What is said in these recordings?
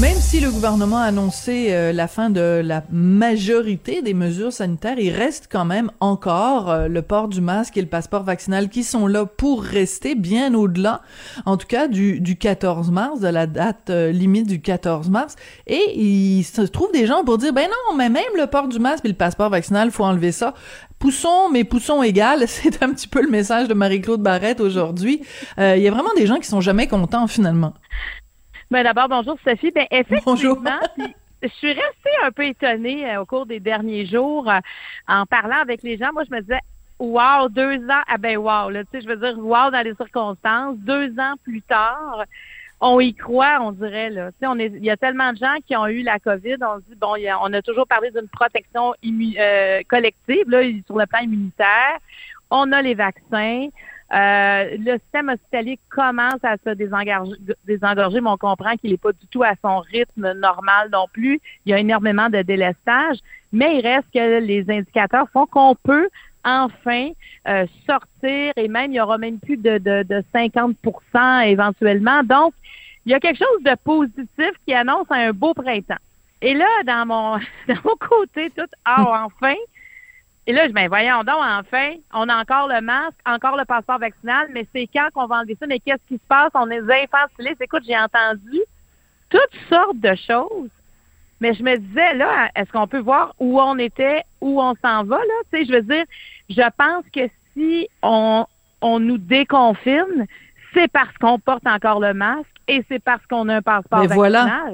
Même si le gouvernement a annoncé euh, la fin de la majorité des mesures sanitaires, il reste quand même encore euh, le port du masque et le passeport vaccinal qui sont là pour rester bien au-delà, en tout cas du, du 14 mars, de la date euh, limite du 14 mars. Et il se trouve des gens pour dire, ben non, mais même le port du masque et le passeport vaccinal, faut enlever ça. Poussons, mais poussons égal, c'est un petit peu le message de Marie-Claude Barrette aujourd'hui. Il y a vraiment des gens qui sont jamais contents finalement. Ben d'abord, bonjour Sophie. Ben effectivement, je suis restée un peu étonnée euh, au cours des derniers jours euh, en parlant avec les gens. Moi, je me disais, wow, deux ans, ah ben wow, là, tu sais, je veux dire, wow dans les circonstances. Deux ans plus tard, on y croit, on dirait là. Tu sais, on est, il y a tellement de gens qui ont eu la COVID. On se dit bon, on a toujours parlé d'une protection euh, collective là sur le plan immunitaire. On a les vaccins. Euh, le système hospitalier commence à se désengorger, mais on comprend qu'il n'est pas du tout à son rythme normal non plus. Il y a énormément de délestage, mais il reste que les indicateurs font qu'on peut enfin euh, sortir et même il y aura même plus de, de, de 50% éventuellement. Donc, il y a quelque chose de positif qui annonce un beau printemps. Et là, dans mon, dans mon côté, tout, ah, enfin, et là, je ben voyons donc, enfin, on a encore le masque, encore le passeport vaccinal, mais c'est quand qu'on va enlever ça? Mais qu'est-ce qui se passe? On est infantilisés. Écoute, j'ai entendu toutes sortes de choses. Mais je me disais, là, est-ce qu'on peut voir où on était, où on s'en va, là? Tu sais, je veux dire, je pense que si on, on nous déconfine, c'est parce qu'on porte encore le masque et c'est parce qu'on a un passeport vaccinal. Voilà.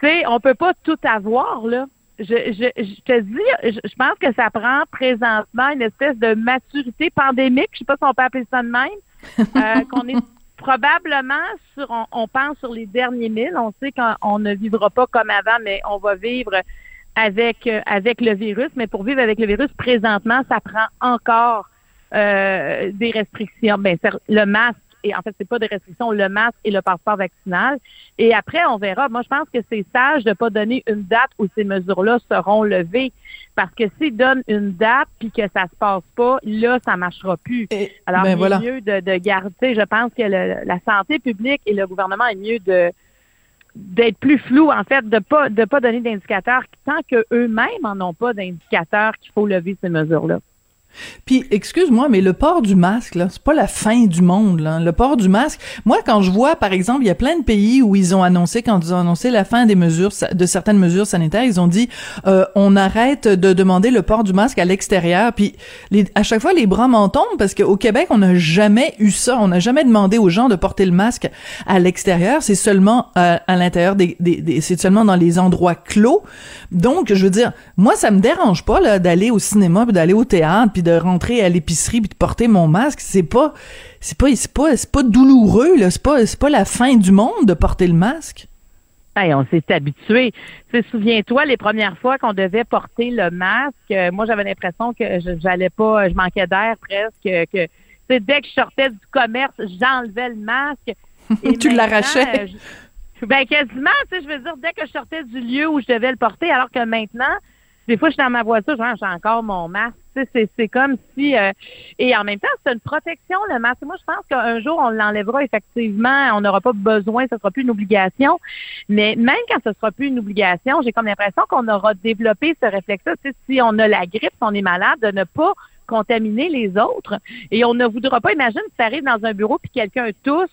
Tu sais, on peut pas tout avoir, là je, je, je, te dis, je, pense que ça prend présentement une espèce de maturité pandémique, je sais pas si on peut appeler ça de même, euh, qu'on est probablement sur, on, pense sur les derniers mille. On sait qu'on ne vivra pas comme avant, mais on va vivre avec euh, avec le virus. Mais pour vivre avec le virus, présentement, ça prend encore euh, des restrictions. Ben, le masque et en fait, c'est pas des restrictions, le masque et le passeport vaccinal. Et après, on verra. Moi, je pense que c'est sage de pas donner une date où ces mesures-là seront levées. Parce que s'ils donnent une date puis que ça se passe pas, là, ça marchera plus. Alors, ben il est mieux de, de garder, je pense que la santé publique et le gouvernement est mieux de d'être plus flou, en fait, de pas de pas donner d'indicateurs tant que eux-mêmes en ont pas d'indicateurs qu'il faut lever ces mesures-là. Puis, excuse-moi, mais le port du masque, là, c'est pas la fin du monde, là. Le port du masque. Moi, quand je vois, par exemple, il y a plein de pays où ils ont annoncé, quand ils ont annoncé la fin des mesures, de certaines mesures sanitaires, ils ont dit, euh, on arrête de demander le port du masque à l'extérieur. Puis, à chaque fois, les bras m'en tombent parce qu'au Québec, on n'a jamais eu ça. On n'a jamais demandé aux gens de porter le masque à l'extérieur. C'est seulement euh, à l'intérieur des, des, c'est seulement dans les endroits clos. Donc, je veux dire, moi, ça me dérange pas, là, d'aller au cinéma d'aller au théâtre de rentrer à l'épicerie puis de porter mon masque, c'est pas c'est pas c'est pas c'est pas douloureux là, c'est pas c'est pas la fin du monde de porter le masque. Hey, on s'est habitué. Souviens-toi, les premières fois qu'on devait porter le masque, euh, moi j'avais l'impression que j'allais pas, je manquais d'air presque, que dès que je sortais du commerce, j'enlevais le masque. Et tu l'arrachais. Euh, ben quasiment, tu sais, je veux dire, dès que je sortais du lieu où je devais le porter, alors que maintenant, des fois, je suis dans ma voiture, j'ai encore mon masque. C'est comme si... Euh, et en même temps, c'est une protection, le masque. Moi, je pense qu'un jour, on l'enlèvera effectivement. On n'aura pas besoin, ce sera plus une obligation. Mais même quand ce sera plus une obligation, j'ai comme l'impression qu'on aura développé ce réflexe-là. Si on a la grippe, si on est malade, de ne pas contaminer les autres. Et on ne voudra pas, imagine si tu arrives dans un bureau puis quelqu'un tousse,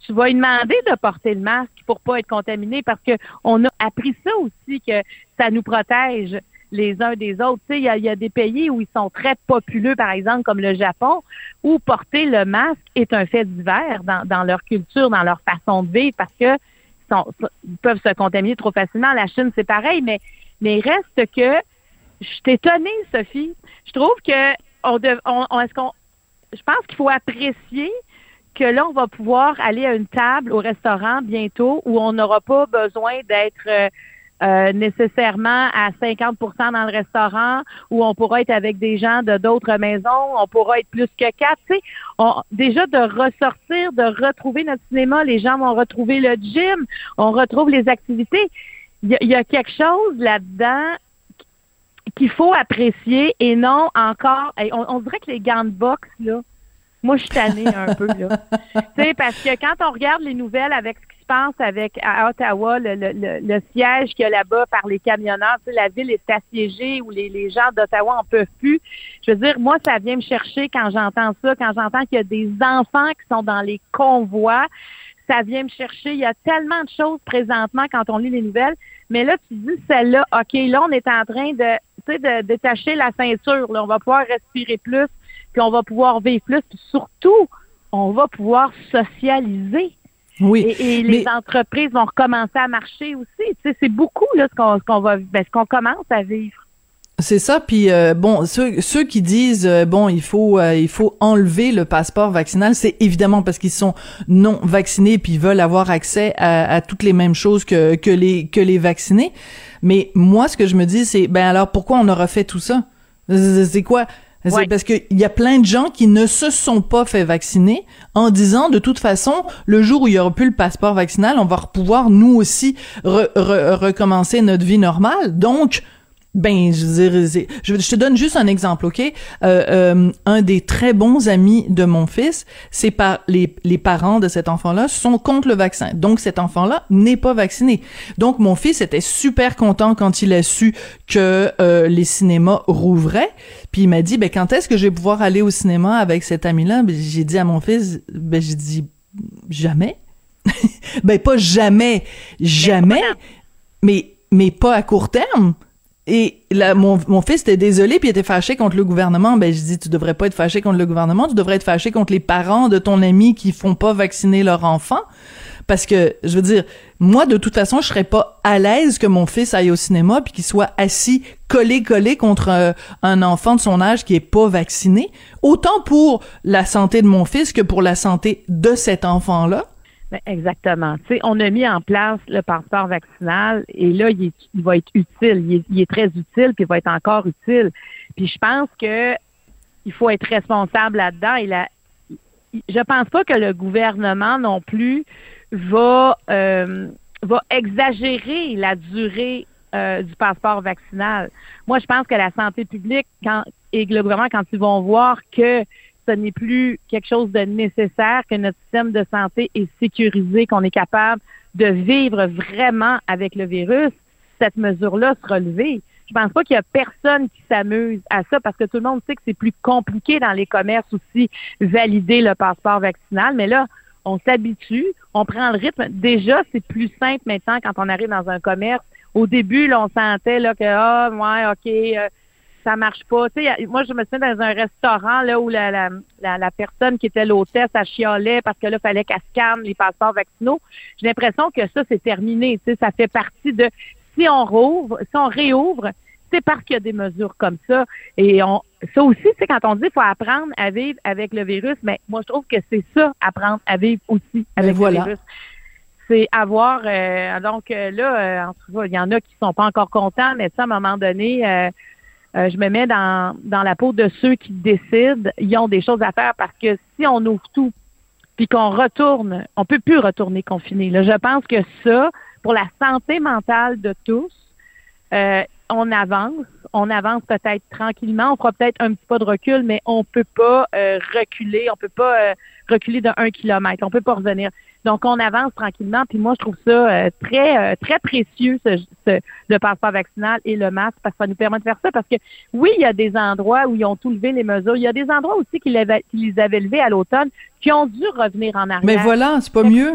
tu vas lui demander de porter le masque pour pas être contaminé parce que on a appris ça aussi que ça nous protège les uns des autres. Tu sais, il y a, des pays où ils sont très populeux, par exemple, comme le Japon, où porter le masque est un fait divers dans, dans leur culture, dans leur façon de vivre, parce que sont, ils peuvent se contaminer trop facilement. La Chine, c'est pareil, mais, mais reste que je suis étonnée, Sophie. Je trouve que on, on, est-ce qu'on je pense qu'il faut apprécier que là, on va pouvoir aller à une table au restaurant bientôt où on n'aura pas besoin d'être euh, nécessairement à 50% dans le restaurant, ou on pourra être avec des gens de d'autres maisons, on pourra être plus que quatre. Tu sais, déjà de ressortir, de retrouver notre cinéma, les gens vont retrouver le gym, on retrouve les activités. Il y, a quelque chose là-dedans qu'il faut apprécier et non encore. On, on dirait que les gants de boxe là moi, je suis tannée un peu, là. tu sais, parce que quand on regarde les nouvelles avec ce qui passe avec à Ottawa, le, le, le, siège qu'il y a là-bas par les camionneurs, tu sais, la ville est assiégée où les, les gens d'Ottawa en peuvent plus. Je veux dire, moi, ça vient me chercher quand j'entends ça, quand j'entends qu'il y a des enfants qui sont dans les convois. Ça vient me chercher. Il y a tellement de choses présentement quand on lit les nouvelles. Mais là, tu dis celle-là, OK, là, on est en train de, tu sais, de détacher la ceinture. Là, on va pouvoir respirer plus puis on va pouvoir vivre plus, puis surtout, on va pouvoir socialiser. Oui. Et, les entreprises vont recommencer à marcher aussi. Tu sais, c'est beaucoup là ce qu'on qu'on va ben, ce qu'on commence à vivre. C'est ça, puis euh, bon, ceux, ceux qui disent euh, bon, il faut euh, il faut enlever le passeport vaccinal, c'est évidemment parce qu'ils sont non vaccinés puis ils veulent avoir accès à, à, toutes les mêmes choses que que les que les vaccinés. Mais moi, ce que je me dis, c'est ben alors pourquoi on aura fait tout ça? C'est quoi? C'est parce qu'il y a plein de gens qui ne se sont pas fait vacciner en disant de toute façon, le jour où il y aura plus le passeport vaccinal, on va pouvoir nous aussi recommencer notre vie normale. Donc, ben, je veux dire, je, te donne juste un exemple, ok? Euh, euh, Un des très bons amis de mon fils, c'est par les, les parents de cet enfant-là sont contre le vaccin, donc cet enfant-là n'est pas vacciné. Donc mon fils était super content quand il a su que euh, les cinémas rouvraient, puis il m'a dit, ben quand est-ce que je vais pouvoir aller au cinéma avec cet ami-là? Ben, J'ai dit à mon fils, ben j'ai dit jamais. ben pas jamais, jamais, mais mais pas à court terme. Et là, mon, mon fils était désolé puis il était fâché contre le gouvernement. Ben je dis tu devrais pas être fâché contre le gouvernement, tu devrais être fâché contre les parents de ton ami qui font pas vacciner leur enfant. Parce que je veux dire moi de toute façon je serais pas à l'aise que mon fils aille au cinéma puis qu'il soit assis collé collé contre euh, un enfant de son âge qui est pas vacciné. Autant pour la santé de mon fils que pour la santé de cet enfant là ben, exactement. Tu sais, on a mis en place le passeport vaccinal et là, il, va être utile. Il est, très utile, puis il va être encore utile. Puis je pense que il faut être responsable là-dedans. Et la, je pense pas que le gouvernement non plus va euh, va exagérer la durée euh, du passeport vaccinal. Moi, je pense que la santé publique quand, et le gouvernement, quand ils vont voir que ce n'est plus quelque chose de nécessaire, que notre système de santé est sécurisé, qu'on est capable de vivre vraiment avec le virus, cette mesure-là sera levée. Je pense pas qu'il y a personne qui s'amuse à ça parce que tout le monde sait que c'est plus compliqué dans les commerces aussi valider le passeport vaccinal. Mais là, on s'habitue, on prend le rythme. Déjà, c'est plus simple maintenant quand on arrive dans un commerce. Au début, là, on sentait là que ah ouais, ok, euh, ça marche pas. Tu sais, moi, je me souviens dans un restaurant là où la, la, la, personne qui était l'hôtesse, elle chialait parce que là, il fallait qu'elle scanne les passeports vaccinaux. J'ai l'impression que ça, c'est terminé. Tu sais, ça fait partie de si on rouvre, si on réouvre, c'est parce qu'il y a des mesures comme ça. Et on, ça aussi, c'est quand on dit qu'il faut apprendre à vivre avec le virus, mais moi, je trouve que c'est ça, apprendre à vivre aussi avec le virus c'est avoir euh, donc euh, là, euh, en tout cas, il y en a qui sont pas encore contents, mais ça, à un moment donné, euh, je me mets dans, dans la peau de ceux qui décident, ils ont des choses à faire parce que si on ouvre tout, puis qu'on retourne, on peut plus retourner confiné. Là, je pense que ça, pour la santé mentale de tous, euh, on avance, on avance peut-être tranquillement, on fera peut-être un petit pas de recul, mais on peut pas euh, reculer, on peut pas reculer de un kilomètre, on peut pas revenir. Donc, on avance tranquillement. Puis moi, je trouve ça euh, très, euh, très précieux, ce, le passeport vaccinal et le masque, parce que ça nous permet de faire ça. Parce que oui, il y a des endroits où ils ont tout levé les mesures. Il y a des endroits aussi qui, les avaient levés à l'automne, qui ont dû revenir en arrière. Mais voilà, c'est pas mieux.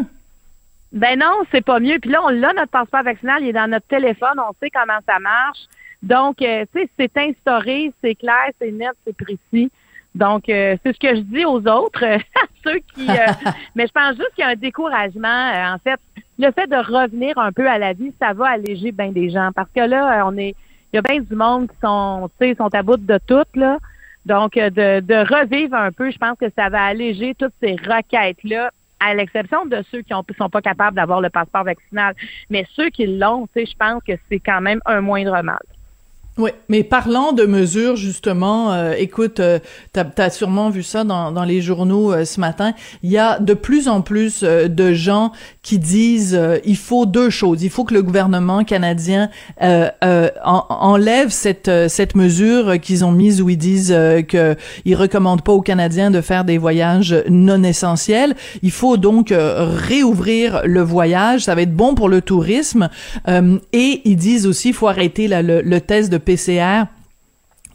Ben non, c'est pas mieux. Puis là, on l'a, notre passeport vaccinal, il est dans notre téléphone, on sait comment ça marche. Donc, euh, tu sais, c'est instauré, c'est clair, c'est net, c'est précis. Donc, euh, c'est ce que je dis aux autres, ceux qui. Euh, mais je pense juste qu'il y a un découragement. Euh, en fait, le fait de revenir un peu à la vie, ça va alléger bien des gens. Parce que là, on est. Il y a bien du monde qui sont, tu sais, sont à bout de tout, là. Donc, de, de revivre un peu, je pense que ça va alléger toutes ces requêtes-là à l'exception de ceux qui ne sont pas capables d'avoir le passeport vaccinal. Mais ceux qui l'ont, je pense que c'est quand même un moindre mal. Oui, mais parlant de mesures, justement, euh, écoute, euh, tu as, sûrement vu ça dans, dans les journaux euh, ce matin, il y a de plus en plus euh, de gens qui disent il faut deux choses. Il faut que le gouvernement canadien enlève cette, cette mesure qu'ils ont mise où ils disent qu'ils recommandent pas aux Canadiens de faire des voyages non essentiels. Il faut donc réouvrir le voyage, ça va être bon pour le tourisme. et ils disent aussi il faut arrêter le, le test de PCR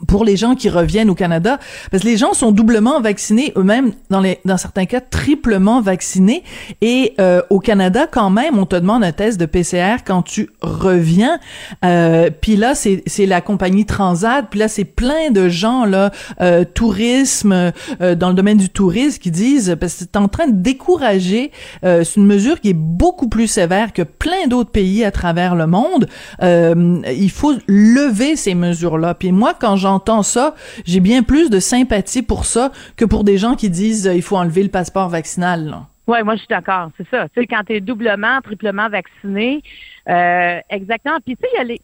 pour les gens qui reviennent au Canada, parce que les gens sont doublement vaccinés, eux-mêmes, dans, dans certains cas, triplement vaccinés. Et euh, au Canada, quand même, on te demande un test de PCR quand tu reviens. Euh, puis là, c'est la compagnie Transat. Puis là, c'est plein de gens, là, euh, tourisme, euh, dans le domaine du tourisme, qui disent, parce que c'est en train de décourager, euh, c'est une mesure qui est beaucoup plus sévère que plein d'autres pays à travers le monde. Euh, il faut lever ces mesures-là. Puis moi, quand j'en j'entends ça, j'ai bien plus de sympathie pour ça que pour des gens qui disent euh, il faut enlever le passeport vaccinal. Oui, moi je suis d'accord, c'est ça. Tu sais, quand tu es doublement, triplement vacciné, euh, exactement. Puis tu sais, il y a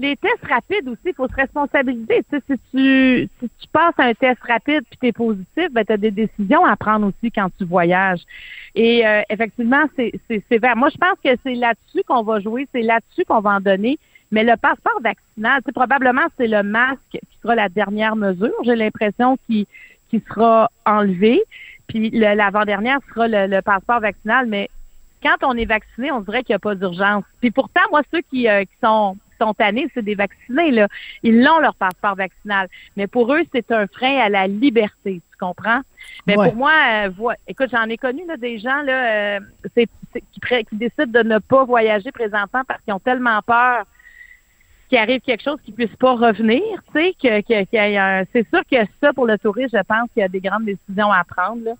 les, tests rapides aussi, il faut se responsabiliser. Tu sais, si tu, si tu passes un test rapide puis tu es positif, ben, tu as des décisions à prendre aussi quand tu voyages. Et euh, effectivement, c'est sévère. Moi, je pense que c'est là-dessus qu'on va jouer, c'est là-dessus qu'on va en donner. Mais le passeport vaccinal, c'est probablement c'est le masque qui sera la dernière mesure. J'ai l'impression qui qui sera enlevé. Puis l'avant-dernière sera le, passeport vaccinal. Mais quand on est vacciné, on dirait qu'il n'y a pas d'urgence. Puis pourtant, moi, ceux qui, euh, qui sont sont tannés, c'est des vaccinés, là. Ils ont leur passeport vaccinal. Mais pour eux, c'est un frein à la liberté, tu comprends? Mais pour moi, euh, écoute, j'en ai connu là, des gens là, euh, qui, qui décident de ne pas voyager présentement parce qu'ils ont tellement peur qu'il arrive quelque chose qui puisse pas revenir, tu sais, que, que, c'est sûr que ça, pour le tourisme, je pense qu'il y a des grandes décisions à prendre, là.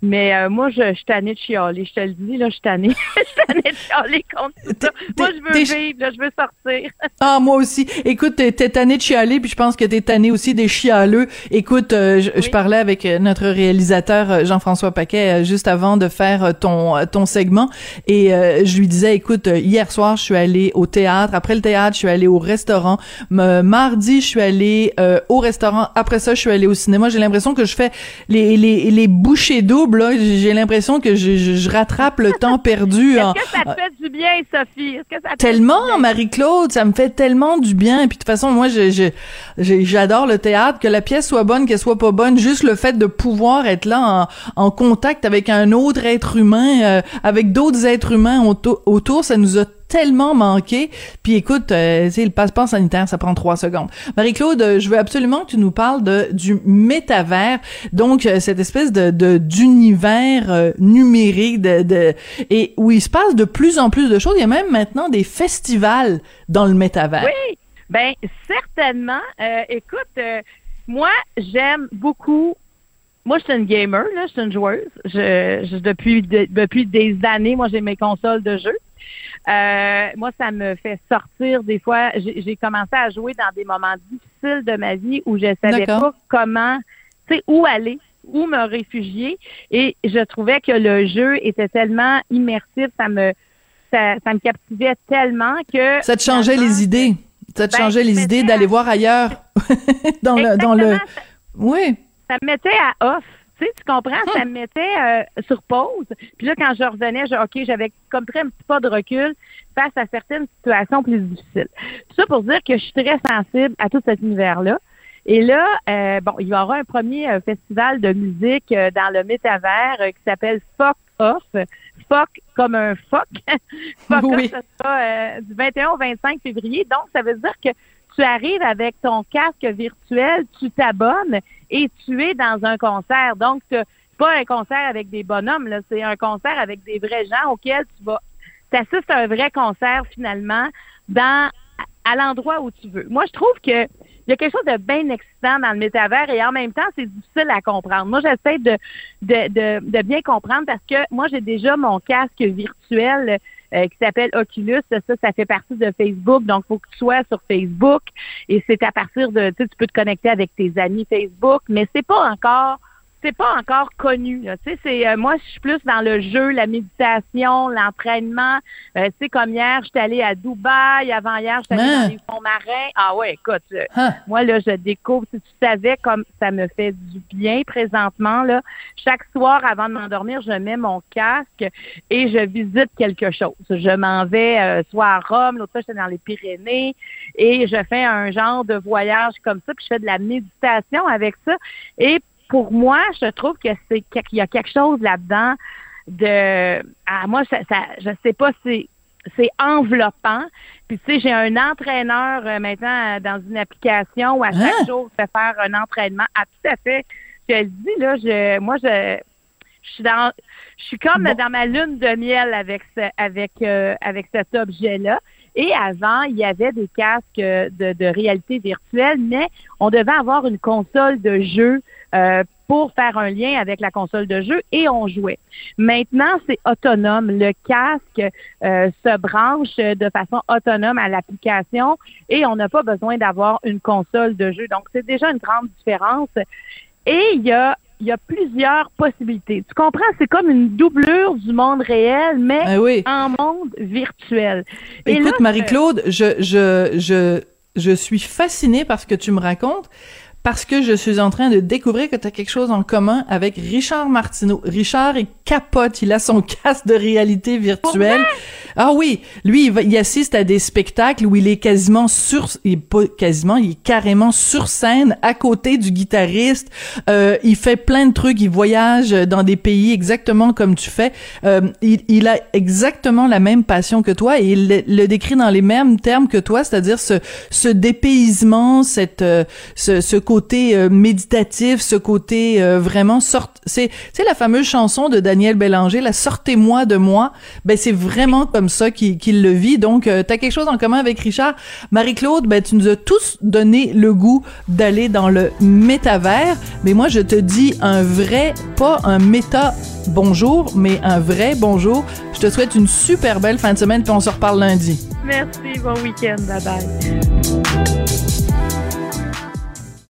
Mais euh, moi, je, je suis tannée de chialer. Je te le dis, là, je suis tannée. je suis tannée de chialer contre ça. Moi, je veux vivre, là, je veux sortir. ah, moi aussi. Écoute, t'es, tannée de chialer, puis je pense que t'es tannée aussi des chialeux. Écoute, euh, je, parlais avec euh, notre réalisateur Jean-François Paquet juste avant de faire ton ton segment, et je lui disais, écoute, hier soir, je suis allée au théâtre. Après le théâtre, je suis allée au restaurant. mardi, je suis allée au restaurant. Après ça, je suis allée au cinéma. J'ai l'impression que je fais les les les bouchées j'ai l'impression que je, rattrape le temps perdu. Est-ce que ça te fait du bien, Sophie? Est-ce que ça tellement, Marie-Claude, ça me fait tellement du bien. Puis de toute façon, moi, j'adore le théâtre, que la pièce soit bonne, qu'elle soit pas bonne, juste le fait de pouvoir être là en, contact avec un autre être humain, euh, avec d'autres êtres humains autour, ça nous a tellement manqué. Puis écoute, euh, le passeport sanitaire, ça prend trois secondes. Marie-Claude, euh, je veux absolument que tu nous parles de du métavers, donc euh, cette espèce de d'univers euh, numérique de, de et où il se passe de plus en plus de choses. Il y a même maintenant des festivals dans le métavers. Oui, ben certainement. écoute, moi j'aime beaucoup moi, je suis une gamer, là, je suis une joueuse. Je, je depuis, depuis des années, moi, j'ai mes consoles de jeux. Euh, moi, ça me fait sortir des fois. J'ai commencé à jouer dans des moments difficiles de ma vie où je savais pas comment, tu sais, où aller, où me réfugier. Et je trouvais que le jeu était tellement immersif, ça me, ça, me captivait tellement que. Ça te changeait les idées. Ça te ben, changeait les idées d'aller voir ailleurs. dans le, dans le. Oui. Ça me mettait à off. Tu sais, tu comprends, ça me mettait euh, sur pause. Puis là, quand je revenais, je, OK, j'avais comme très un petit pas de recul face à certaines situations plus difficiles. Tout ça pour dire que je suis très sensible à tout cet univers-là. Et là, euh, bon, il y aura un premier euh, festival de musique dans le métavers qui s'appelle Fuck Off. Fuck comme un fuck. fuck oui. Off, ça sera du 21 au 25 février. Donc, ça veut dire que tu arrives avec ton casque virtuel, tu t'abonnes et tu es dans un concert. Donc, c'est pas un concert avec des bonhommes, là, c'est un concert avec des vrais gens auxquels tu vas t'assistes à un vrai concert finalement dans à l'endroit où tu veux. Moi, je trouve que il y a quelque chose de bien excitant dans le métavers et en même temps, c'est difficile à comprendre. Moi, j'essaie de, de, de, de, bien comprendre parce que moi, j'ai déjà mon casque virtuel euh, qui s'appelle Oculus. Ça, ça fait partie de Facebook. Donc, il faut que tu sois sur Facebook. Et c'est à partir de, tu sais, tu peux te connecter avec tes amis Facebook, mais c'est pas encore c'est pas encore connu. Tu sais, c'est euh, moi, je suis plus dans le jeu, la méditation, l'entraînement. Euh, tu sais, comme hier, j'étais allée à Dubaï. Avant hier, j'étais allée dans hein? les fonds marins. Ah ouais, écoute, hein? moi là, je découvre. Si tu savais comme ça me fait du bien présentement là, chaque soir avant de m'endormir, je mets mon casque et je visite quelque chose. Je m'en vais euh, soit à Rome, l'autre fois j'étais dans les Pyrénées et je fais un genre de voyage comme ça, puis je fais de la méditation avec ça. Et pour moi, je trouve que c'est qu'il y a quelque chose là-dedans de ah, moi ça, ça je sais pas si c'est enveloppant. Puis tu sais, j'ai un entraîneur euh, maintenant euh, dans une application où à chaque hein? jour, je fais faire un entraînement. Ah, tout à fait. Je le dis là, je moi je je suis dans je suis comme dans ma lune de miel avec ce, avec euh, avec cet objet-là. Et avant, il y avait des casques de, de réalité virtuelle, mais on devait avoir une console de jeu euh, pour faire un lien avec la console de jeu et on jouait. Maintenant, c'est autonome. Le casque euh, se branche de façon autonome à l'application et on n'a pas besoin d'avoir une console de jeu. Donc, c'est déjà une grande différence. Et il y a il y a plusieurs possibilités. Tu comprends? C'est comme une doublure du monde réel, mais ben en monde virtuel. Écoute, Marie-Claude, je, je, je, je suis fascinée par ce que tu me racontes parce que je suis en train de découvrir que tu as quelque chose en commun avec Richard Martineau. Richard est capote, il a son casque de réalité virtuelle. Ah oui, lui il, assiste à des spectacles où il est quasiment sur il est pas quasiment, il est carrément sur scène à côté du guitariste. Euh, il fait plein de trucs, il voyage dans des pays exactement comme tu fais. Euh, il, il, a exactement la même passion que toi et il le, décrit dans les mêmes termes que toi, c'est-à-dire ce ce dépaysement, cette euh, ce, ce côté euh, méditatif, ce côté euh, vraiment sort c'est c'est la fameuse chanson de Daniel Bélanger, la sortez-moi de moi. Ben c'est vraiment comme ça qu'il le vit. Donc euh, tu as quelque chose en commun avec Richard. Marie-Claude, ben tu nous as tous donné le goût d'aller dans le métavers, mais moi je te dis un vrai pas un méta bonjour, mais un vrai bonjour. Je te souhaite une super belle fin de semaine puis on se reparle lundi. Merci, bon week-end, bye bye.